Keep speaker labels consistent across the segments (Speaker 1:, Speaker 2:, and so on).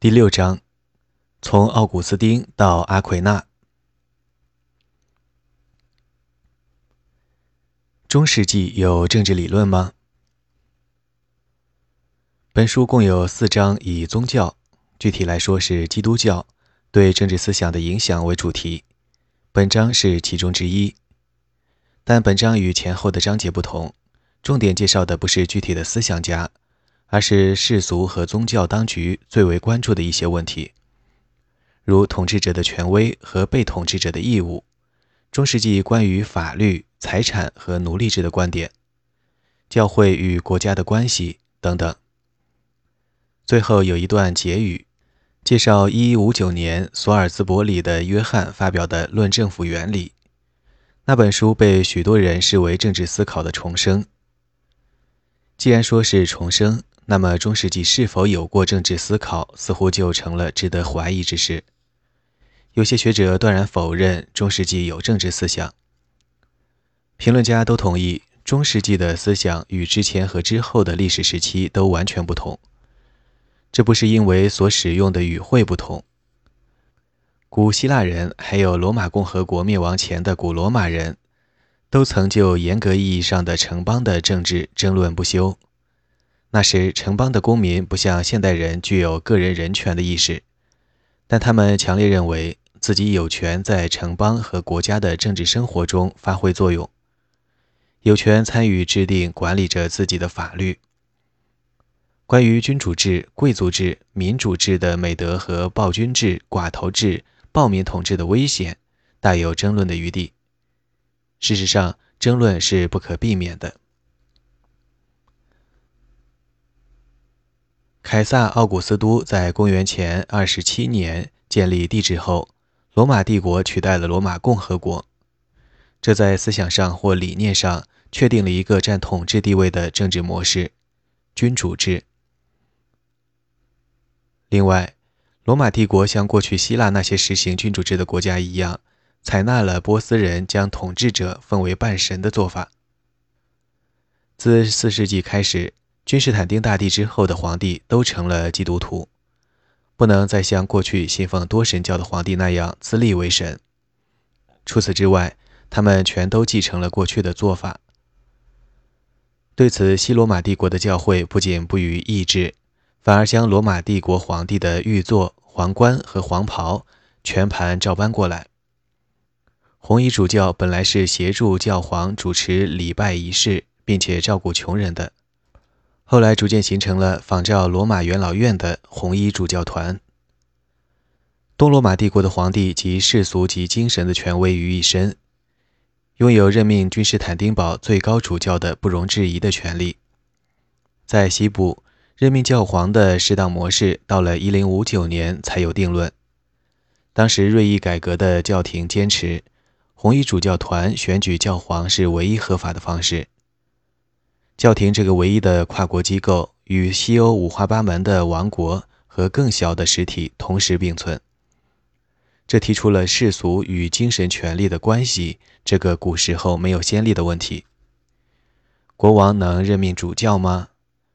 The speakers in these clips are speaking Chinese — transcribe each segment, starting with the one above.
Speaker 1: 第六章，从奥古斯丁到阿奎那。中世纪有政治理论吗？本书共有四章，以宗教，具体来说是基督教对政治思想的影响为主题。本章是其中之一，但本章与前后的章节不同，重点介绍的不是具体的思想家。而是世俗和宗教当局最为关注的一些问题，如统治者的权威和被统治者的义务，中世纪关于法律、财产和奴隶制的观点，教会与国家的关系等等。最后有一段结语，介绍1159年索尔兹伯里的约翰发表的《论政府原理》，那本书被许多人视为政治思考的重生。既然说是重生，那么，中世纪是否有过政治思考，似乎就成了值得怀疑之事。有些学者断然否认中世纪有政治思想。评论家都同意，中世纪的思想与之前和之后的历史时期都完全不同。这不是因为所使用的语汇不同。古希腊人，还有罗马共和国灭亡前的古罗马人，都曾就严格意义上的城邦的政治争论不休。那时，城邦的公民不像现代人具有个人人权的意识，但他们强烈认为自己有权在城邦和国家的政治生活中发挥作用，有权参与制定管理着自己的法律。关于君主制、贵族制、民主制的美德和暴君制、寡头制、暴民统治的危险，大有争论的余地。事实上，争论是不可避免的。凯撒·奥古斯都在公元前二十七年建立帝制后，罗马帝国取代了罗马共和国，这在思想上或理念上确定了一个占统治地位的政治模式——君主制。另外，罗马帝国像过去希腊那些实行君主制的国家一样，采纳了波斯人将统治者奉为半神的做法。自四世纪开始。君士坦丁大帝之后的皇帝都成了基督徒，不能再像过去信奉多神教的皇帝那样自立为神。除此之外，他们全都继承了过去的做法。对此，西罗马帝国的教会不仅不予抑制，反而将罗马帝国皇帝的玉座、皇冠和黄袍全盘照搬过来。红衣主教本来是协助教皇主持礼拜仪式，并且照顾穷人的。后来逐渐形成了仿照罗马元老院的红衣主教团。东罗马帝国的皇帝集世俗及精神的权威于一身，拥有任命君士坦丁堡最高主教的不容置疑的权利。在西部，任命教皇的适当模式到了1059年才有定论。当时锐意改革的教廷坚持，红衣主教团选举教皇是唯一合法的方式。教廷这个唯一的跨国机构，与西欧五花八门的王国和更小的实体同时并存，这提出了世俗与精神权力的关系这个古时候没有先例的问题。国王能任命主教吗？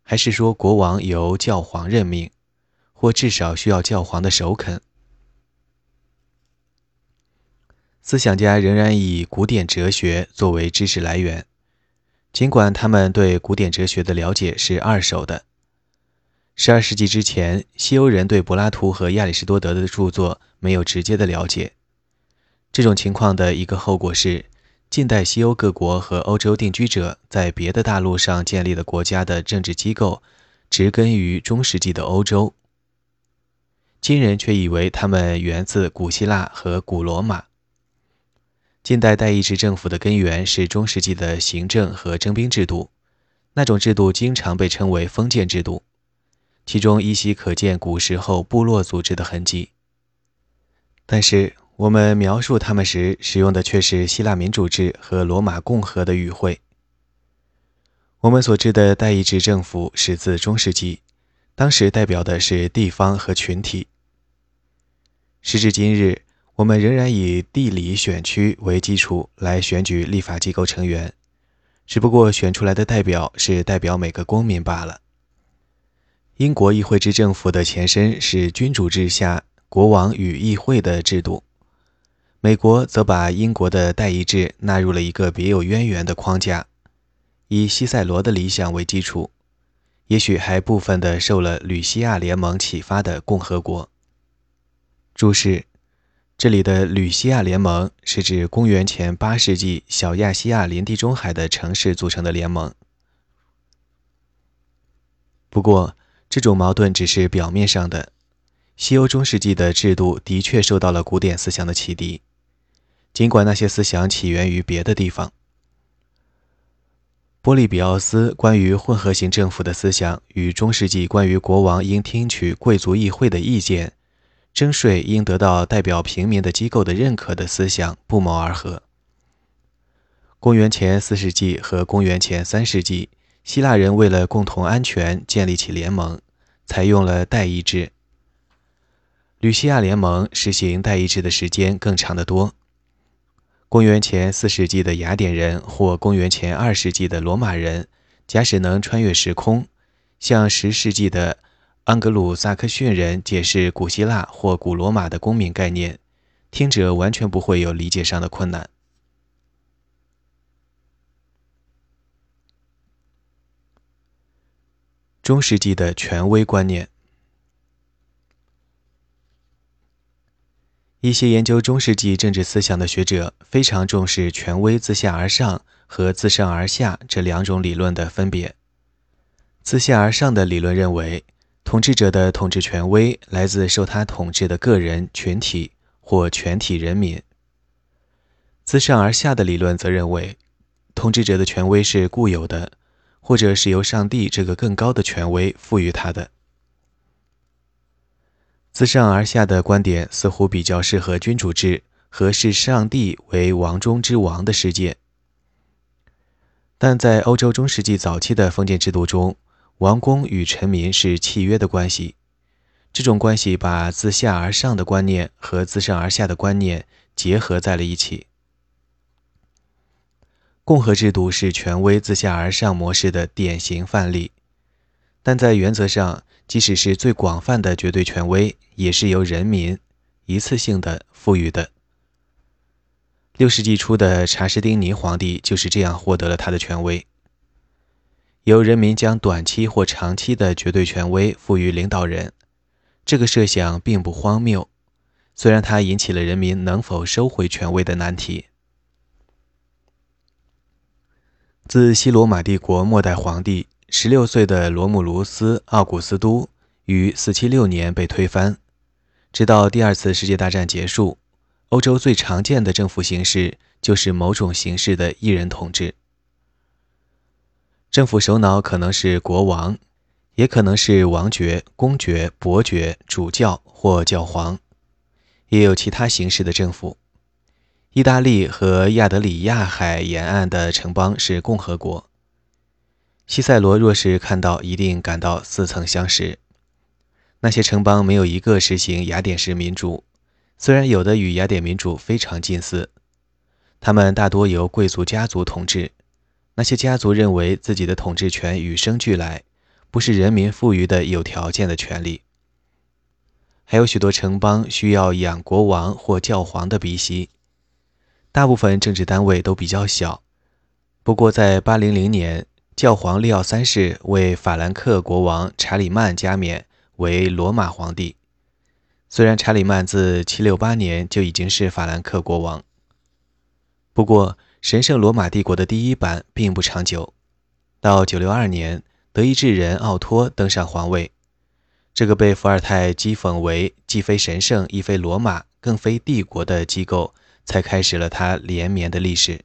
Speaker 1: 还是说国王由教皇任命，或至少需要教皇的首肯？思想家仍然以古典哲学作为知识来源。尽管他们对古典哲学的了解是二手的，十二世纪之前，西欧人对柏拉图和亚里士多德的著作没有直接的了解。这种情况的一个后果是，近代西欧各国和欧洲定居者在别的大陆上建立的国家的政治机构，植根于中世纪的欧洲。今人却以为他们源自古希腊和古罗马。近代代议制政府的根源是中世纪的行政和征兵制度，那种制度经常被称为封建制度，其中依稀可见古时候部落组织的痕迹。但是我们描述他们时使用的却是希腊民主制和罗马共和的语汇。我们所知的代议制政府始自中世纪，当时代表的是地方和群体。时至今日。我们仍然以地理选区为基础来选举立法机构成员，只不过选出来的代表是代表每个公民罢了。英国议会制政府的前身是君主制下国王与议会的制度。美国则把英国的代议制纳入了一个别有渊源的框架，以西塞罗的理想为基础，也许还部分的受了吕西亚联盟启发的共和国。注释：这里的吕西亚联盟是指公元前八世纪小亚细亚临地中海的城市组成的联盟。不过，这种矛盾只是表面上的。西欧中世纪的制度的确受到了古典思想的启迪。尽管那些思想起源于别的地方，波利比奥斯关于混合型政府的思想与中世纪关于国王应听取贵族议会的意见、征税应得到代表平民的机构的认可的思想不谋而合。公元前四世纪和公元前三世纪，希腊人为了共同安全建立起联盟，采用了代议制。吕西亚联盟实行代议制的时间更长得多。公元前四世纪的雅典人或公元前二世纪的罗马人，假使能穿越时空，向十世纪的安格鲁萨克逊人解释古希腊或古罗马的公民概念，听者完全不会有理解上的困难。中世纪的权威观念。一些研究中世纪政治思想的学者非常重视权威自下而上和自上而下这两种理论的分别。自下而上的理论认为，统治者的统治权威来自受他统治的个人、群体或全体人民；自上而下的理论则认为，统治者的权威是固有的，或者是由上帝这个更高的权威赋予他的。自上而下的观点似乎比较适合君主制和视上帝为王中之王的世界，但在欧洲中世纪早期的封建制度中，王公与臣民是契约的关系。这种关系把自下而上的观念和自上而下的观念结合在了一起。共和制度是权威自下而上模式的典型范例，但在原则上。即使是最广泛的绝对权威，也是由人民一次性的赋予的。六世纪初的查士丁尼皇帝就是这样获得了他的权威。由人民将短期或长期的绝对权威赋予领导人，这个设想并不荒谬，虽然它引起了人民能否收回权威的难题。自西罗马帝国末代皇帝。十六岁的罗姆卢斯·奥古斯都于四七六年被推翻。直到第二次世界大战结束，欧洲最常见的政府形式就是某种形式的一人统治。政府首脑可能是国王，也可能是王爵、公爵、伯爵、主教或教皇，也有其他形式的政府。意大利和亚德里亚海沿岸的城邦是共和国。西塞罗若是看到，一定感到似曾相识。那些城邦没有一个实行雅典式民主，虽然有的与雅典民主非常近似。他们大多由贵族家族统治，那些家族认为自己的统治权与生俱来，不是人民赋予的有条件的权利。还有许多城邦需要养国王或教皇的鼻息。大部分政治单位都比较小。不过在800年。教皇利奥三世为法兰克国王查理曼加冕为罗马皇帝。虽然查理曼自768年就已经是法兰克国王，不过神圣罗马帝国的第一版并不长久。到962年，德意志人奥托登上皇位，这个被伏尔泰讥讽为既非神圣亦非罗马更非帝国的机构，才开始了它连绵的历史。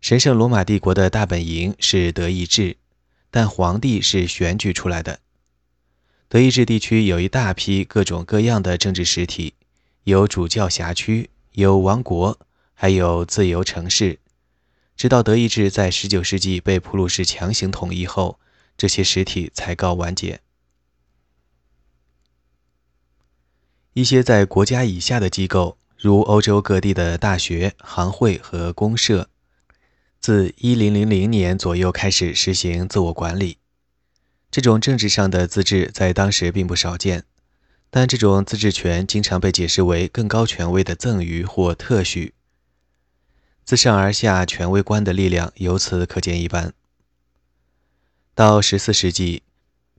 Speaker 1: 神圣罗马帝国的大本营是德意志，但皇帝是选举出来的。德意志地区有一大批各种各样的政治实体，有主教辖区，有王国，还有自由城市。直到德意志在19世纪被普鲁士强行统一后，这些实体才告完结。一些在国家以下的机构，如欧洲各地的大学、行会和公社。自一零零零年左右开始实行自我管理，这种政治上的自治在当时并不少见，但这种自治权经常被解释为更高权威的赠予或特许。自上而下权威观的力量由此可见一斑。到十四世纪，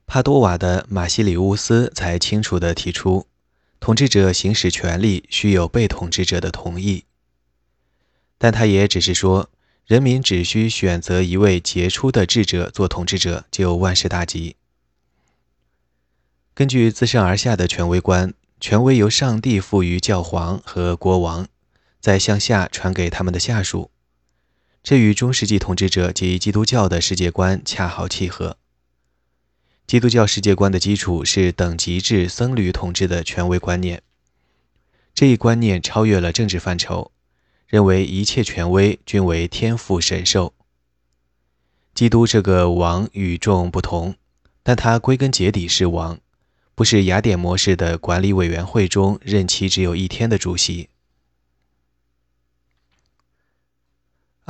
Speaker 1: 帕多瓦的马西里乌斯才清楚地提出，统治者行使权力需有被统治者的同意。但他也只是说，人民只需选择一位杰出的智者做统治者，就万事大吉。根据自上而下的权威观，权威由上帝赋予教皇和国王。再向下传给他们的下属，这与中世纪统治者及基督教的世界观恰好契合。基督教世界观的基础是等级制僧侣统治的权威观念，这一观念超越了政治范畴，认为一切权威均为天赋神授。基督这个王与众不同，但他归根结底是王，不是雅典模式的管理委员会中任期只有一天的主席。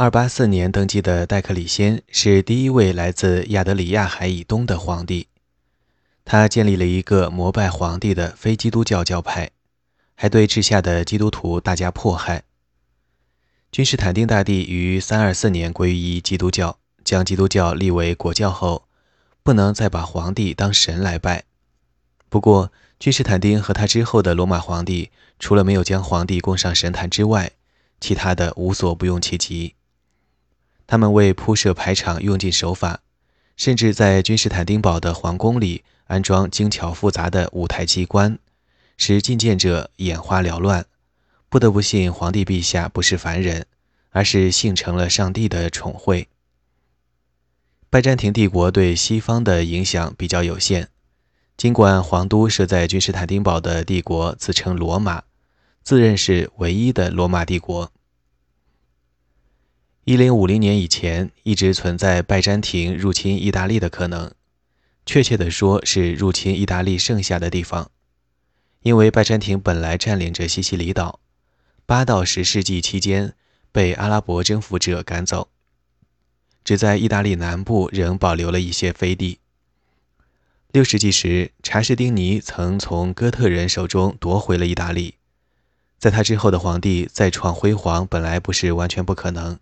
Speaker 1: 二八四年登基的戴克里先是第一位来自亚得里亚海以东的皇帝，他建立了一个膜拜皇帝的非基督教教派，还对治下的基督徒大加迫害。君士坦丁大帝于三二四年皈依基督教，将基督教立为国教后，不能再把皇帝当神来拜。不过，君士坦丁和他之后的罗马皇帝，除了没有将皇帝供上神坛之外，其他的无所不用其极。他们为铺设排场用尽手法，甚至在君士坦丁堡的皇宫里安装精巧复杂的舞台机关，使觐见者眼花缭乱，不得不信皇帝陛下不是凡人，而是幸成了上帝的宠惠。拜占庭帝国对西方的影响比较有限，尽管皇都设在君士坦丁堡的帝国自称罗马，自认是唯一的罗马帝国。一零五零年以前，一直存在拜占庭入侵意大利的可能。确切地说，是入侵意大利剩下的地方，因为拜占庭本来占领着西西里岛，八到十世纪期间被阿拉伯征服者赶走，只在意大利南部仍保留了一些飞地。六世纪时，查士丁尼曾从哥特人手中夺回了意大利，在他之后的皇帝再创辉煌，本来不是完全不可能。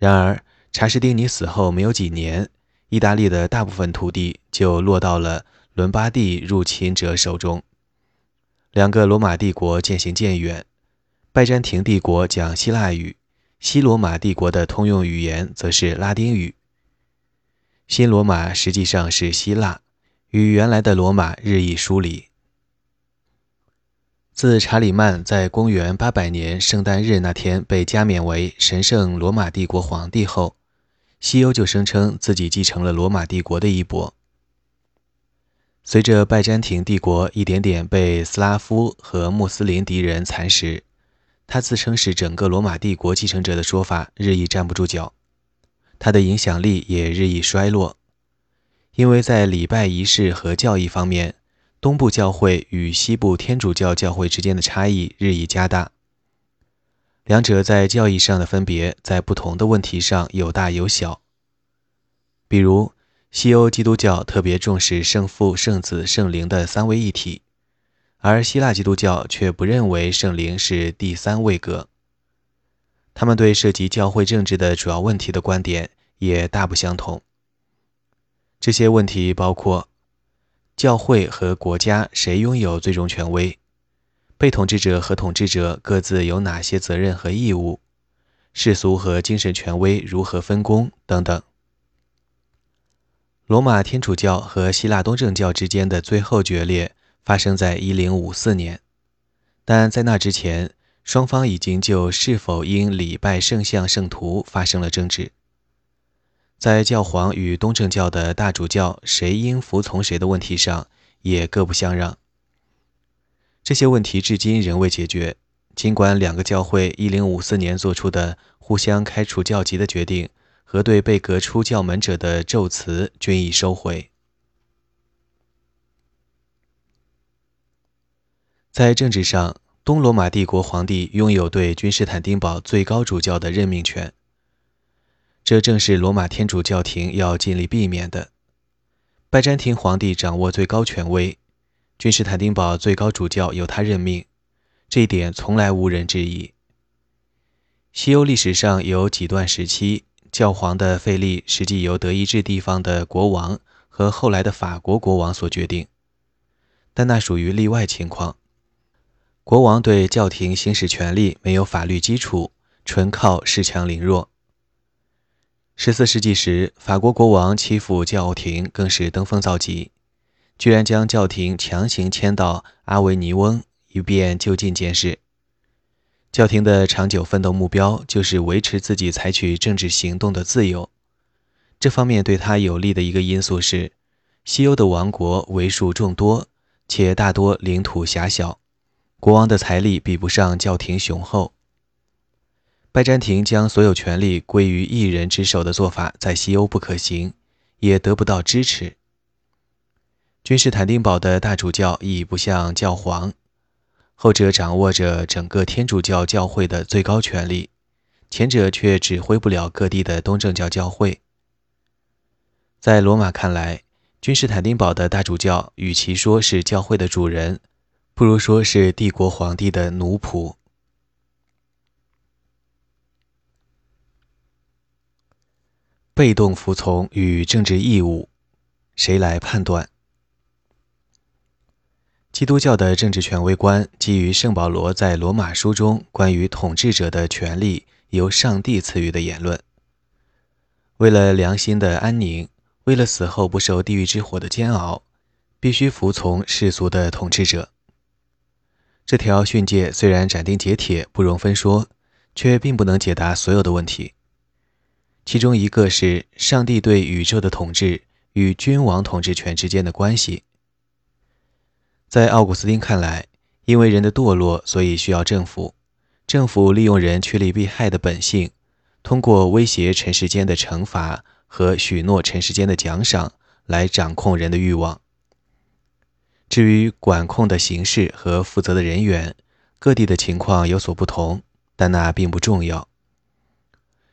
Speaker 1: 然而，查士丁尼死后没有几年，意大利的大部分土地就落到了伦巴第入侵者手中。两个罗马帝国渐行渐远，拜占庭帝国讲希腊语，西罗马帝国的通用语言则是拉丁语。新罗马实际上是希腊，与原来的罗马日益疏离。自查理曼在公元800年圣诞日那天被加冕为神圣罗马帝国皇帝后，西欧就声称自己继承了罗马帝国的衣钵。随着拜占庭帝国一点点被斯拉夫和穆斯林敌人蚕食，他自称是整个罗马帝国继承者的说法日益站不住脚，他的影响力也日益衰落，因为在礼拜仪式和教义方面。东部教会与西部天主教教会之间的差异日益加大，两者在教义上的分别在不同的问题上有大有小。比如，西欧基督教特别重视圣父、圣子、圣灵的三位一体，而希腊基督教却不认为圣灵是第三位格。他们对涉及教会政治的主要问题的观点也大不相同。这些问题包括。教会和国家谁拥有最终权威？被统治者和统治者各自有哪些责任和义务？世俗和精神权威如何分工？等等。罗马天主教和希腊东正教之间的最后决裂发生在1054年，但在那之前，双方已经就是否应礼拜圣像圣徒发生了争执。在教皇与东正教的大主教谁应服从谁的问题上，也各不相让。这些问题至今仍未解决。尽管两个教会1054年做出的互相开除教籍的决定和对被革出教门者的咒词均已收回，在政治上，东罗马帝国皇帝拥有对君士坦丁堡最高主教的任命权。这正是罗马天主教廷要尽力避免的。拜占庭皇帝掌握最高权威，君士坦丁堡最高主教由他任命，这一点从来无人质疑。西欧历史上有几段时期，教皇的费力实际由德意志地方的国王和后来的法国国王所决定，但那属于例外情况。国王对教廷行使权力没有法律基础，纯靠恃强凌弱。十四世纪时，法国国王欺负教廷，更是登峰造极，居然将教廷强行迁到阿维尼翁，以便就近监视。教廷的长久奋斗目标就是维持自己采取政治行动的自由。这方面对他有利的一个因素是，西欧的王国为数众多，且大多领土狭小，国王的财力比不上教廷雄厚。拜占庭将所有权力归于一人之手的做法，在西欧不可行，也得不到支持。君士坦丁堡的大主教亦不像教皇，后者掌握着整个天主教教会的最高权力，前者却指挥不了各地的东正教教会。在罗马看来，君士坦丁堡的大主教与其说是教会的主人，不如说是帝国皇帝的奴仆。被动服从与政治义务，谁来判断？基督教的政治权威观基于圣保罗在罗马书中关于统治者的权利由上帝赐予的言论。为了良心的安宁，为了死后不受地狱之火的煎熬，必须服从世俗的统治者。这条训诫虽然斩钉截铁、不容分说，却并不能解答所有的问题。其中一个是上帝对宇宙的统治与君王统治权之间的关系。在奥古斯丁看来，因为人的堕落，所以需要政府。政府利用人趋利避害的本性，通过威胁尘世间的惩罚和许诺尘世间的奖赏来掌控人的欲望。至于管控的形式和负责的人员，各地的情况有所不同，但那并不重要。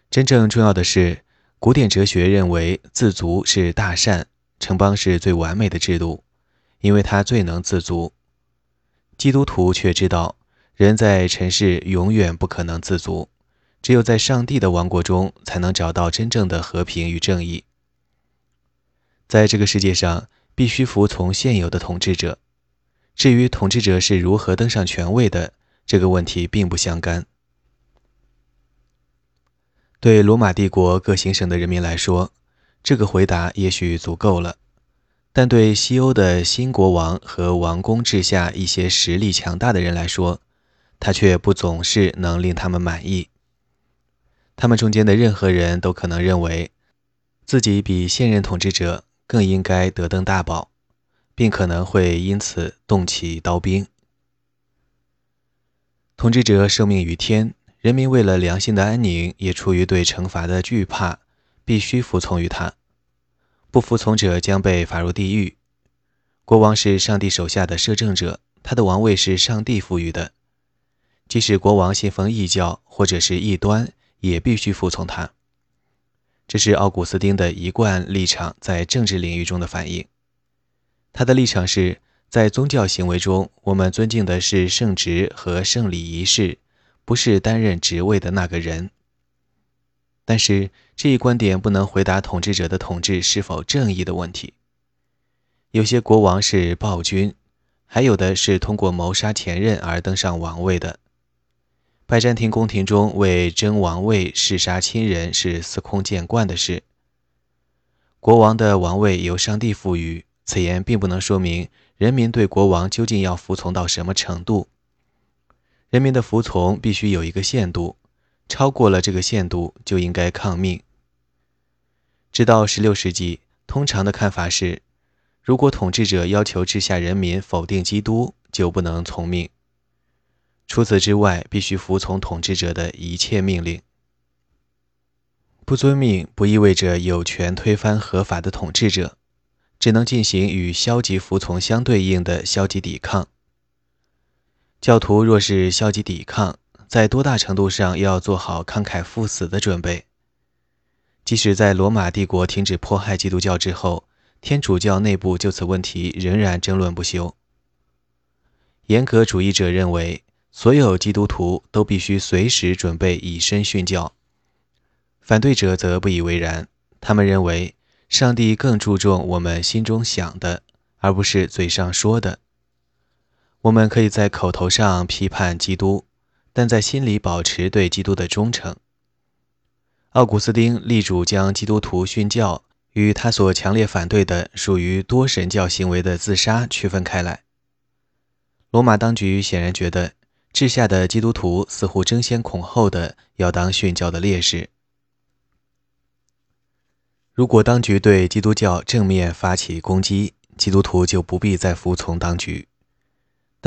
Speaker 1: 真正重要的是，古典哲学认为自足是大善，城邦是最完美的制度，因为它最能自足。基督徒却知道，人在尘世永远不可能自足，只有在上帝的王国中，才能找到真正的和平与正义。在这个世界上，必须服从现有的统治者。至于统治者是如何登上权位的，这个问题并不相干。对罗马帝国各行省的人民来说，这个回答也许足够了；但对西欧的新国王和王公治下一些实力强大的人来说，他却不总是能令他们满意。他们中间的任何人都可能认为，自己比现任统治者更应该得登大宝，并可能会因此动起刀兵。统治者受命于天。人民为了良心的安宁，也出于对惩罚的惧怕，必须服从于他。不服从者将被罚入地狱。国王是上帝手下的摄政者，他的王位是上帝赋予的。即使国王信奉异教或者是异端，也必须服从他。这是奥古斯丁的一贯立场在政治领域中的反应。他的立场是在宗教行为中，我们尊敬的是圣职和圣礼仪式。不是担任职位的那个人，但是这一观点不能回答统治者的统治是否正义的问题。有些国王是暴君，还有的是通过谋杀前任而登上王位的。拜占庭宫廷中为争王位弑杀亲人是司空见惯的事。国王的王位由上帝赋予，此言并不能说明人民对国王究竟要服从到什么程度。人民的服从必须有一个限度，超过了这个限度就应该抗命。直到16世纪，通常的看法是，如果统治者要求治下人民否定基督，就不能从命。除此之外，必须服从统治者的一切命令。不遵命不意味着有权推翻合法的统治者，只能进行与消极服从相对应的消极抵抗。教徒若是消极抵抗，在多大程度上要做好慷慨赴死的准备？即使在罗马帝国停止迫害基督教之后，天主教内部就此问题仍然争论不休。严格主义者认为，所有基督徒都必须随时准备以身殉教；反对者则不以为然，他们认为上帝更注重我们心中想的，而不是嘴上说的。我们可以在口头上批判基督，但在心里保持对基督的忠诚。奥古斯丁力主将基督徒殉教与他所强烈反对的属于多神教行为的自杀区分开来。罗马当局显然觉得治下的基督徒似乎争先恐后的要当殉教的烈士。如果当局对基督教正面发起攻击，基督徒就不必再服从当局。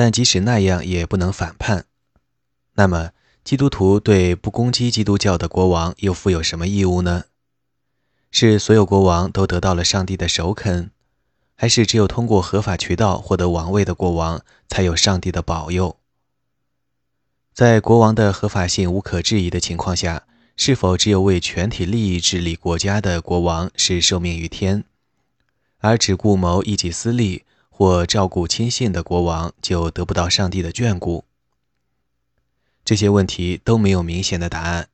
Speaker 1: 但即使那样，也不能反叛。那么，基督徒对不攻击基督教的国王又负有什么义务呢？是所有国王都得到了上帝的首肯，还是只有通过合法渠道获得王位的国王才有上帝的保佑？在国王的合法性无可置疑的情况下，是否只有为全体利益治理国家的国王是受命于天，而只顾谋一己私利？或照顾亲信的国王就得不到上帝的眷顾。这些问题都没有明显的答案。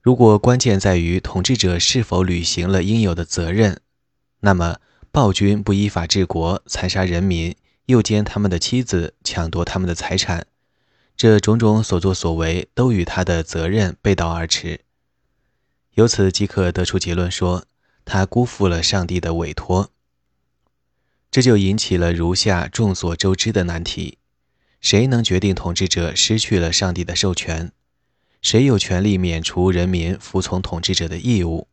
Speaker 1: 如果关键在于统治者是否履行了应有的责任，那么暴君不依法治国、残杀人民、诱奸他们的妻子、抢夺他们的财产，这种种所作所为都与他的责任背道而驰。由此即可得出结论说，他辜负了上帝的委托。这就引起了如下众所周知的难题：谁能决定统治者失去了上帝的授权？谁有权利免除人民服从统治者的义务？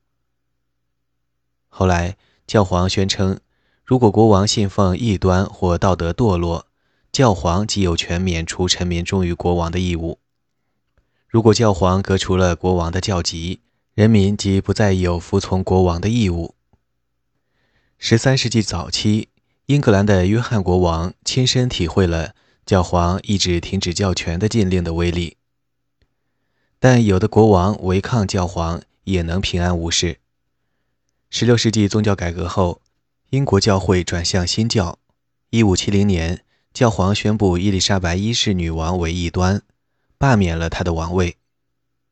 Speaker 1: 后来，教皇宣称，如果国王信奉异端或道德堕落，教皇即有权免除臣民忠于国王的义务；如果教皇革除了国王的教籍，人民即不再有服从国王的义务。十三世纪早期。英格兰的约翰国王亲身体会了教皇一纸停止教权的禁令的威力，但有的国王违抗教皇也能平安无事。16世纪宗教改革后，英国教会转向新教。1570年，教皇宣布伊丽莎白一世女王为异端，罢免了她的王位。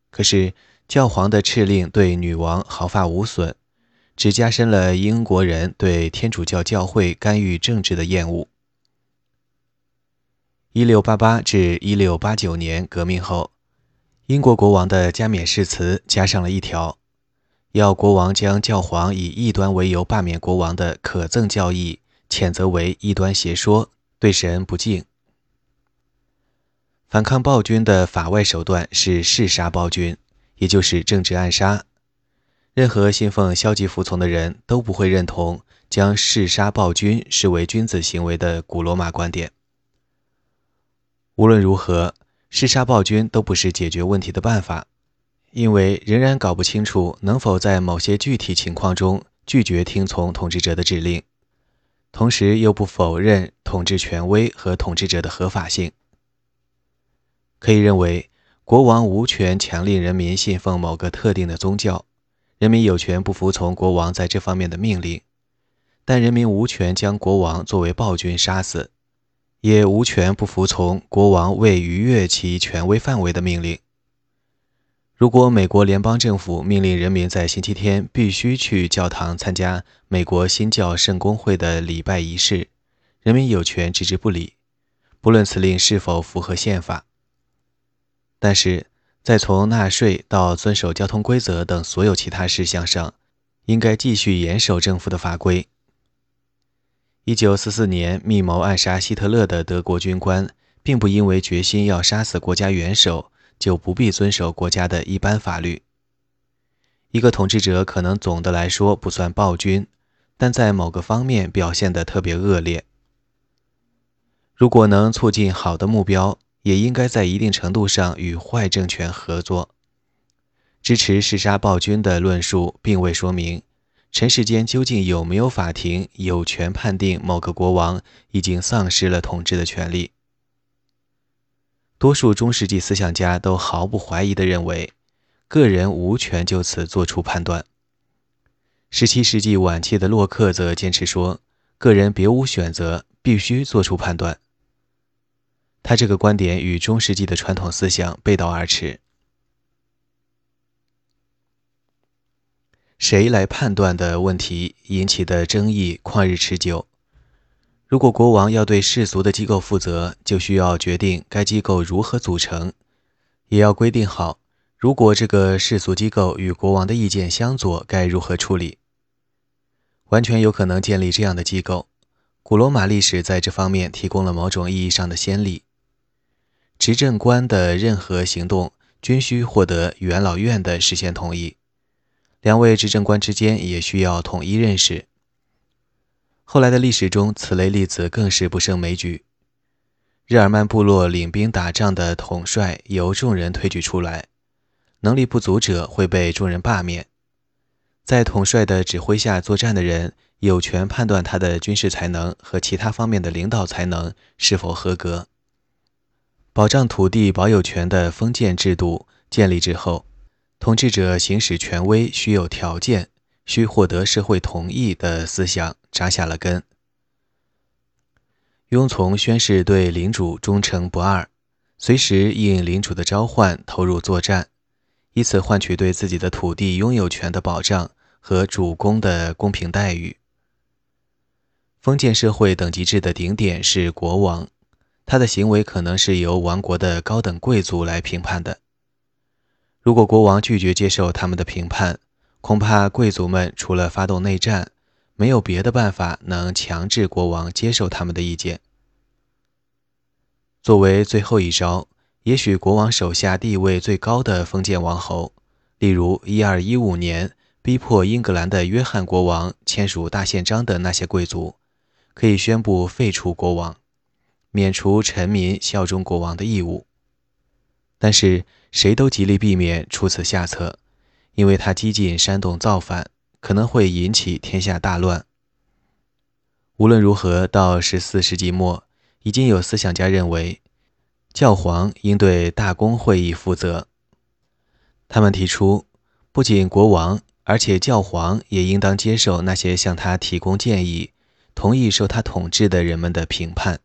Speaker 1: 可是，教皇的敕令对女王毫发无损。只加深了英国人对天主教教会干预政治的厌恶。一六八八至一六八九年革命后，英国国王的加冕誓词加上了一条：要国王将教皇以异端为由罢免国王的可憎教义谴责为异端邪说，对神不敬。反抗暴君的法外手段是弑杀暴君，也就是政治暗杀。任何信奉消极服从的人都不会认同将弑杀暴君视为君子行为的古罗马观点。无论如何，弑杀暴君都不是解决问题的办法，因为仍然搞不清楚能否在某些具体情况中拒绝听从统治者的指令，同时又不否认统治权威和统治者的合法性。可以认为，国王无权强令人民信奉某个特定的宗教。人民有权不服从国王在这方面的命令，但人民无权将国王作为暴君杀死，也无权不服从国王未逾越其权威范围的命令。如果美国联邦政府命令人民在星期天必须去教堂参加美国新教圣公会的礼拜仪式，人民有权置之不理，不论此令是否符合宪法。但是。在从纳税到遵守交通规则等所有其他事项上，应该继续严守政府的法规。一九四四年密谋暗杀希特勒的德国军官，并不因为决心要杀死国家元首，就不必遵守国家的一般法律。一个统治者可能总的来说不算暴君，但在某个方面表现得特别恶劣。如果能促进好的目标，也应该在一定程度上与坏政权合作。支持弑杀暴君的论述，并未说明尘世间究竟有没有法庭有权判定某个国王已经丧失了统治的权利。多数中世纪思想家都毫不怀疑地认为，个人无权就此作出判断。十七世纪晚期的洛克则坚持说，个人别无选择，必须做出判断。他这个观点与中世纪的传统思想背道而驰。谁来判断的问题引起的争议旷日持久。如果国王要对世俗的机构负责，就需要决定该机构如何组成，也要规定好，如果这个世俗机构与国王的意见相左，该如何处理。完全有可能建立这样的机构。古罗马历史在这方面提供了某种意义上的先例。执政官的任何行动均需获得元老院的事先同意，两位执政官之间也需要统一认识。后来的历史中，此类例子更是不胜枚举。日耳曼部落领兵打仗的统帅由众人推举出来，能力不足者会被众人罢免。在统帅的指挥下作战的人，有权判断他的军事才能和其他方面的领导才能是否合格。保障土地保有权的封建制度建立之后，统治者行使权威需有条件，需获得社会同意的思想扎下了根。庸从宣誓对领主忠诚不二，随时应领主的召唤投入作战。以此换取对自己的土地拥有权的保障和主公的公平待遇。封建社会等级制的顶点是国王，他的行为可能是由王国的高等贵族来评判的。如果国王拒绝接受他们的评判，恐怕贵族们除了发动内战，没有别的办法能强制国王接受他们的意见。作为最后一招。也许国王手下地位最高的封建王侯，例如1215年逼迫英格兰的约翰国王签署大宪章的那些贵族，可以宣布废除国王，免除臣民效忠国王的义务。但是谁都极力避免出此下策，因为他激进煽动造反，可能会引起天下大乱。无论如何，到14世纪末，已经有思想家认为。教皇应对大公会议负责。他们提出，不仅国王，而且教皇也应当接受那些向他提供建议、同意受他统治的人们的评判。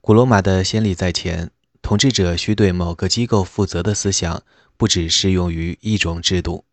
Speaker 1: 古罗马的先例在前，统治者需对某个机构负责的思想，不只适用于一种制度。